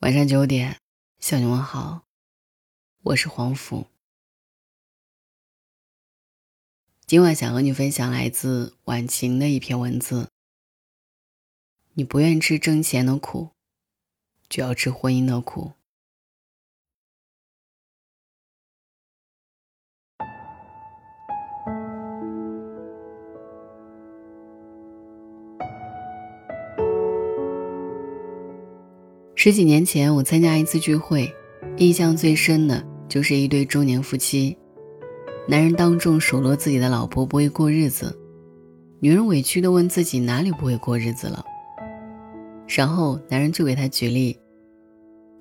晚上九点，向你问好，我是黄甫。今晚想和你分享来自晚晴的一篇文字。你不愿吃挣钱的苦，就要吃婚姻的苦。十几年前，我参加一次聚会，印象最深的就是一对中年夫妻。男人当众数落自己的老婆不会过日子，女人委屈地问自己哪里不会过日子了。然后男人就给她举例：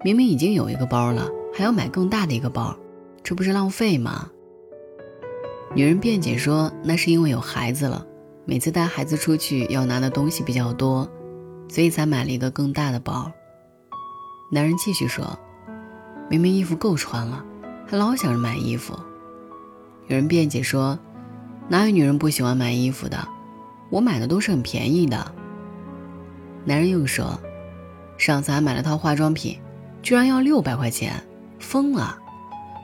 明明已经有一个包了，还要买更大的一个包，这不是浪费吗？女人辩解说，那是因为有孩子了，每次带孩子出去要拿的东西比较多，所以才买了一个更大的包。男人继续说：“明明衣服够穿了，还老想着买衣服。”女人辩解说：“哪有女人不喜欢买衣服的？我买的都是很便宜的。”男人又说：“上次还买了套化妆品，居然要六百块钱，疯了！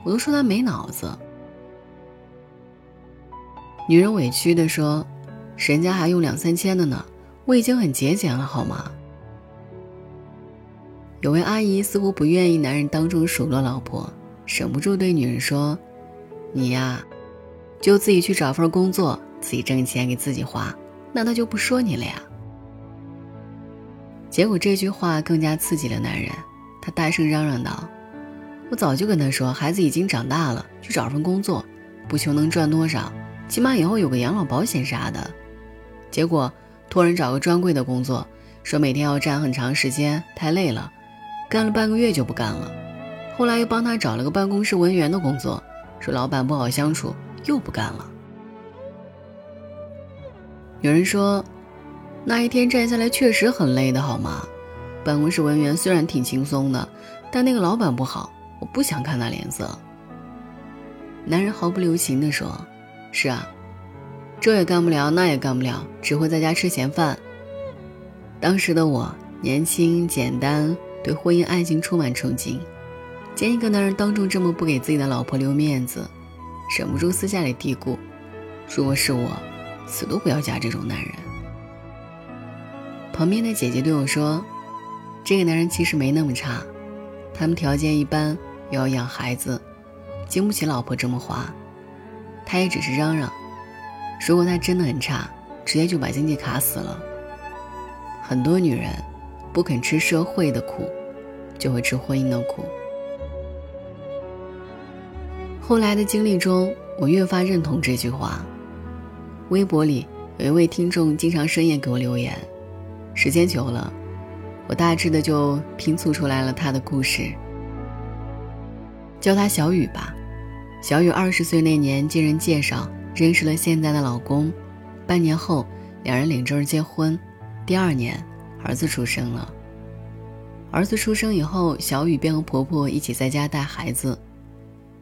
我都说他没脑子。”女人委屈地说：“人家还用两三千的呢，我已经很节俭了，好吗？”有位阿姨似乎不愿意男人当众数落老婆，忍不住对女人说：“你呀，就自己去找份工作，自己挣钱给自己花，那他就不说你了呀。”结果这句话更加刺激了男人，他大声嚷嚷道：“我早就跟他说，孩子已经长大了，去找份工作，不求能赚多少，起码以后有个养老保险啥的。结果托人找个专柜的工作，说每天要站很长时间，太累了。”干了半个月就不干了，后来又帮他找了个办公室文员的工作，说老板不好相处，又不干了。有人说，那一天站下来确实很累的，好吗？办公室文员虽然挺轻松的，但那个老板不好，我不想看他脸色。男人毫不留情地说：“是啊，这也干不了，那也干不了，只会在家吃闲饭。”当时的我年轻简单。对婚姻爱情充满憧憬，见一个男人当众这么不给自己的老婆留面子，忍不住私下里嘀咕：如果是我，死都不要嫁这种男人。旁边的姐姐对我说：“这个男人其实没那么差，他们条件一般，又要养孩子，经不起老婆这么花。他也只是嚷嚷，如果他真的很差，直接就把经济卡死了。很多女人。”不肯吃社会的苦，就会吃婚姻的苦。后来的经历中，我越发认同这句话。微博里有一位听众经常深夜给我留言，时间久了，我大致的就拼凑出来了他的故事。叫他小雨吧。小雨二十岁那年经人介绍认识了现在的老公，半年后两人领证结婚，第二年。儿子出生了。儿子出生以后，小雨便和婆婆一起在家带孩子。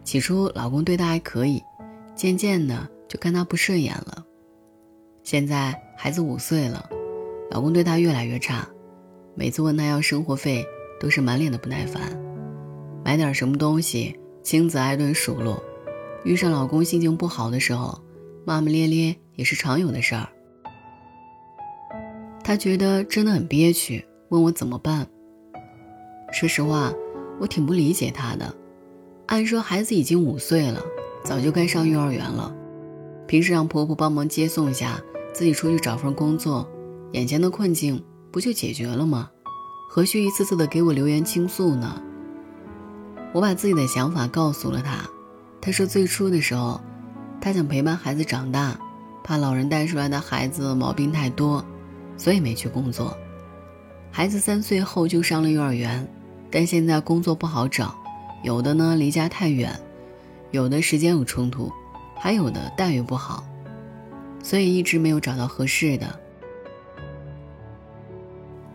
起初，老公对她还可以，渐渐的就看她不顺眼了。现在孩子五岁了，老公对她越来越差，每次问她要生活费，都是满脸的不耐烦。买点什么东西，亲自挨顿数落。遇上老公心情不好的时候，骂骂咧咧也是常有的事儿。他觉得真的很憋屈，问我怎么办。说实话，我挺不理解他的。按说孩子已经五岁了，早就该上幼儿园了，平时让婆婆帮忙接送一下，自己出去找份工作，眼前的困境不就解决了吗？何须一次次的给我留言倾诉呢？我把自己的想法告诉了他，他说最初的时候，他想陪伴孩子长大，怕老人带出来的孩子毛病太多。所以没去工作，孩子三岁后就上了幼儿园，但现在工作不好找，有的呢离家太远，有的时间有冲突，还有的待遇不好，所以一直没有找到合适的。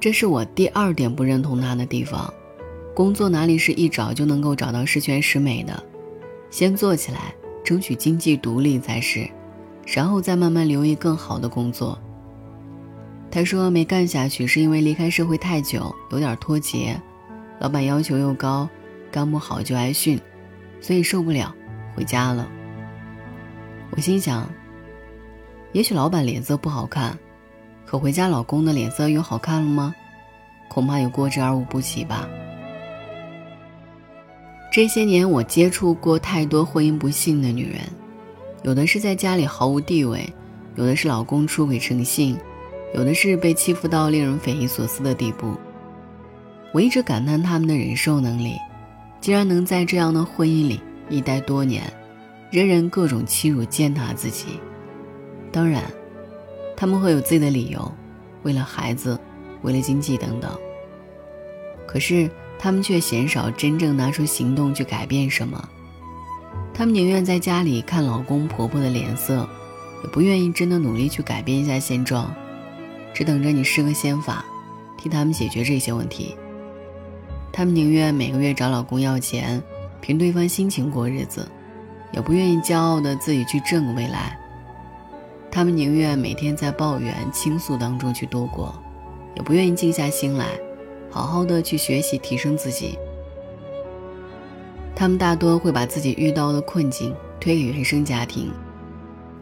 这是我第二点不认同他的地方，工作哪里是一找就能够找到十全十美的，先做起来，争取经济独立才是，然后再慢慢留意更好的工作。他说没干下去是因为离开社会太久，有点脱节，老板要求又高，干不好就挨训，所以受不了，回家了。我心想，也许老板脸色不好看，可回家老公的脸色又好看了吗？恐怕有过之而无不及吧。这些年，我接触过太多婚姻不幸的女人，有的是在家里毫无地位，有的是老公出轨成性，有的是被欺负到令人匪夷所思的地步。我一直感叹他们的忍受能力，竟然能在这样的婚姻里一待多年，人人各种欺辱践踏自己。当然，他们会有自己的理由，为了孩子，为了经济等等。可是。他们却鲜少真正拿出行动去改变什么，他们宁愿在家里看老公婆婆的脸色，也不愿意真的努力去改变一下现状，只等着你施个仙法，替他们解决这些问题。他们宁愿每个月找老公要钱，凭对方心情过日子，也不愿意骄傲的自己去挣个未来。他们宁愿每天在抱怨倾诉当中去度过，也不愿意静下心来。好好的去学习提升自己。他们大多会把自己遇到的困境推给原生家庭，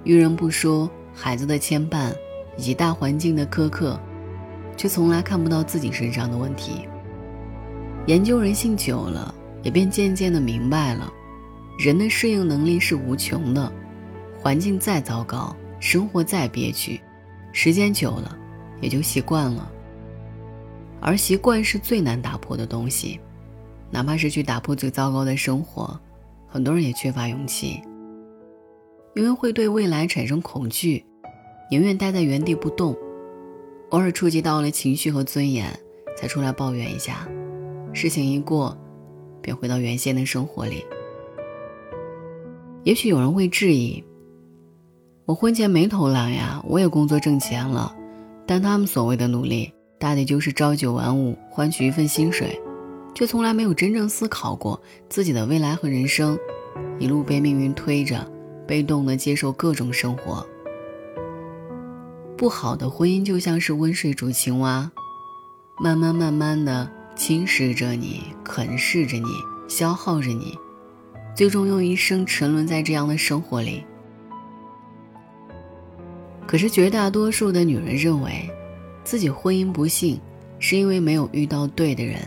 遇人不淑，孩子的牵绊以及大环境的苛刻，却从来看不到自己身上的问题。研究人性久了，也便渐渐的明白了，人的适应能力是无穷的，环境再糟糕，生活再憋屈，时间久了，也就习惯了。而习惯是最难打破的东西，哪怕是去打破最糟糕的生活，很多人也缺乏勇气，因为会对未来产生恐惧，宁愿待在原地不动，偶尔触及到了情绪和尊严，才出来抱怨一下，事情一过，便回到原先的生活里。也许有人会质疑，我婚前没偷懒呀，我也工作挣钱了，但他们所谓的努力。大抵就是朝九晚五换取一份薪水，却从来没有真正思考过自己的未来和人生，一路被命运推着，被动的接受各种生活。不好的婚姻就像是温水煮青蛙，慢慢慢慢的侵蚀着你，啃噬着你，消耗着你，最终用一生沉沦在这样的生活里。可是绝大多数的女人认为。自己婚姻不幸，是因为没有遇到对的人。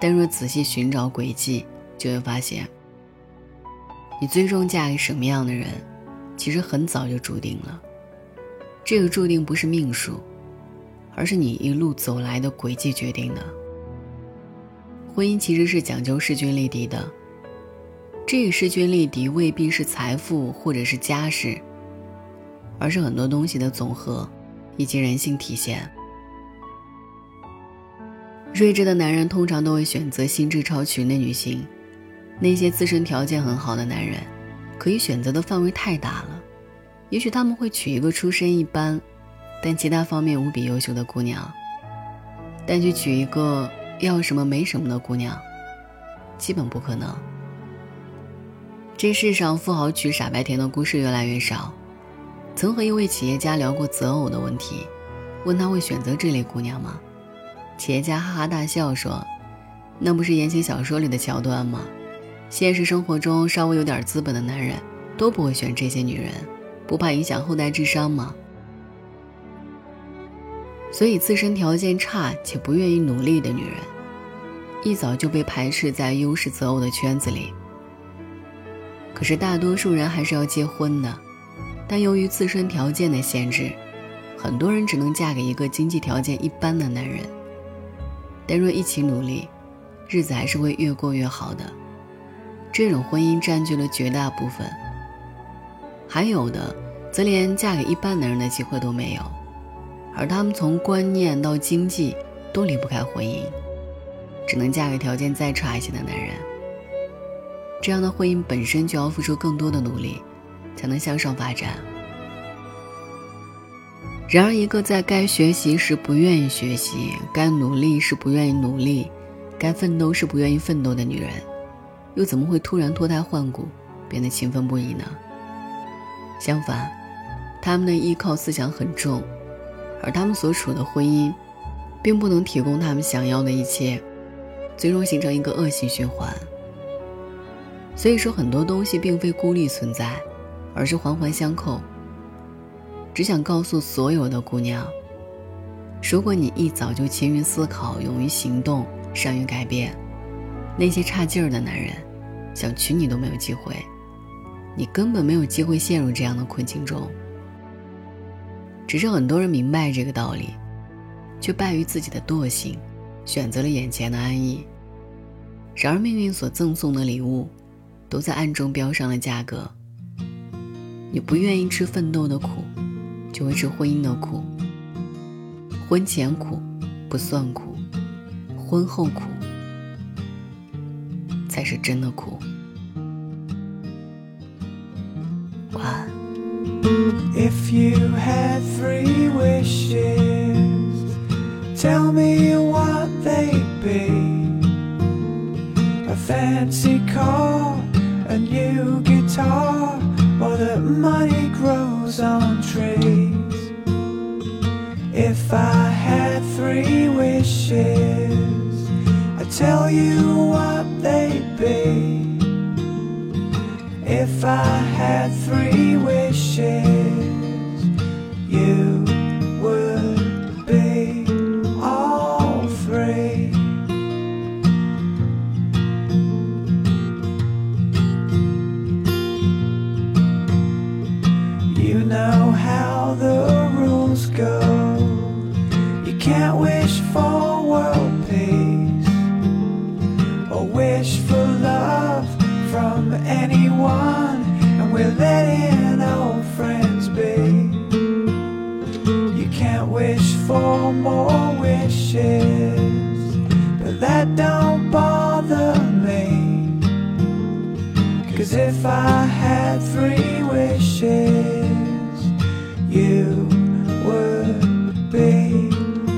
但若仔细寻找轨迹，就会发现，你最终嫁给什么样的人，其实很早就注定了。这个注定不是命数，而是你一路走来的轨迹决定的。婚姻其实是讲究势均力敌的，这个势均力敌未必是财富或者是家世，而是很多东西的总和。以及人性体现。睿智的男人通常都会选择心智超群的女性，那些自身条件很好的男人，可以选择的范围太大了。也许他们会娶一个出身一般，但其他方面无比优秀的姑娘，但去娶一个要什么没什么的姑娘，基本不可能。这世上富豪娶傻白甜的故事越来越少。曾和一位企业家聊过择偶的问题，问他会选择这类姑娘吗？企业家哈哈大笑说：“那不是言情小说里的桥段吗？现实生活中稍微有点资本的男人都不会选这些女人，不怕影响后代智商吗？”所以，自身条件差且不愿意努力的女人，一早就被排斥在优势择偶的圈子里。可是，大多数人还是要结婚的。但由于自身条件的限制，很多人只能嫁给一个经济条件一般的男人。但若一起努力，日子还是会越过越好的。这种婚姻占据了绝大部分，还有的则连嫁给一般男人的机会都没有，而他们从观念到经济都离不开婚姻，只能嫁给条件再差一些的男人。这样的婚姻本身就要付出更多的努力。才能向上发展。然而，一个在该学习时不愿意学习，该努力时不愿意努力，该奋斗时不愿意奋斗的女人，又怎么会突然脱胎换骨，变得勤奋不已呢？相反，他们的依靠思想很重，而他们所处的婚姻，并不能提供他们想要的一切，最终形成一个恶性循环。所以说，很多东西并非孤立存在，而是环环相扣。只想告诉所有的姑娘：如果你一早就勤于思考、勇于行动、善于改变，那些差劲儿的男人想娶你都没有机会，你根本没有机会陷入这样的困境中。只是很多人明白这个道理，却败于自己的惰性，选择了眼前的安逸。然而，命运所赠送的礼物。都在暗中标上了价格。你不愿意吃奋斗的苦，就会吃婚姻的苦。婚前苦不算苦，婚后苦才是真的苦。A fancy car, a new guitar or that money grows on trees. If I had three wishes, I'd tell you what they'd be. If I had three wishes, letting old friends be. You can't wish for more wishes, but that don't bother me. Cause if I had three wishes, you would be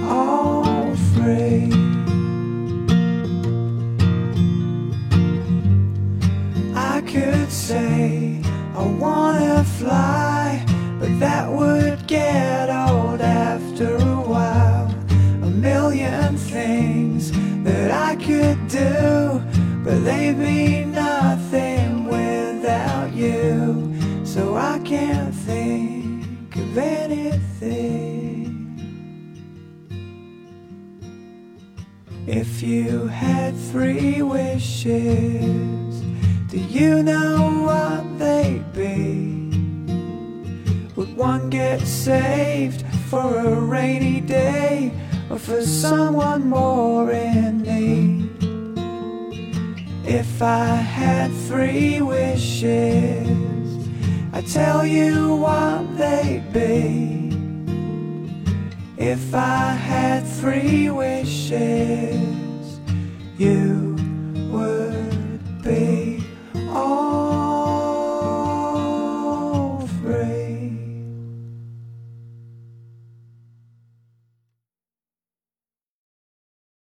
all free. Fly, but that would get old after a while. A million things that I could do, but they'd be nothing without you, so I can't think of anything. If you had three wishes, do you know what they'd be? one gets saved for a rainy day or for someone more in need. If I had three wishes, I'd tell you what they'd be. If I had three wishes, you would be all.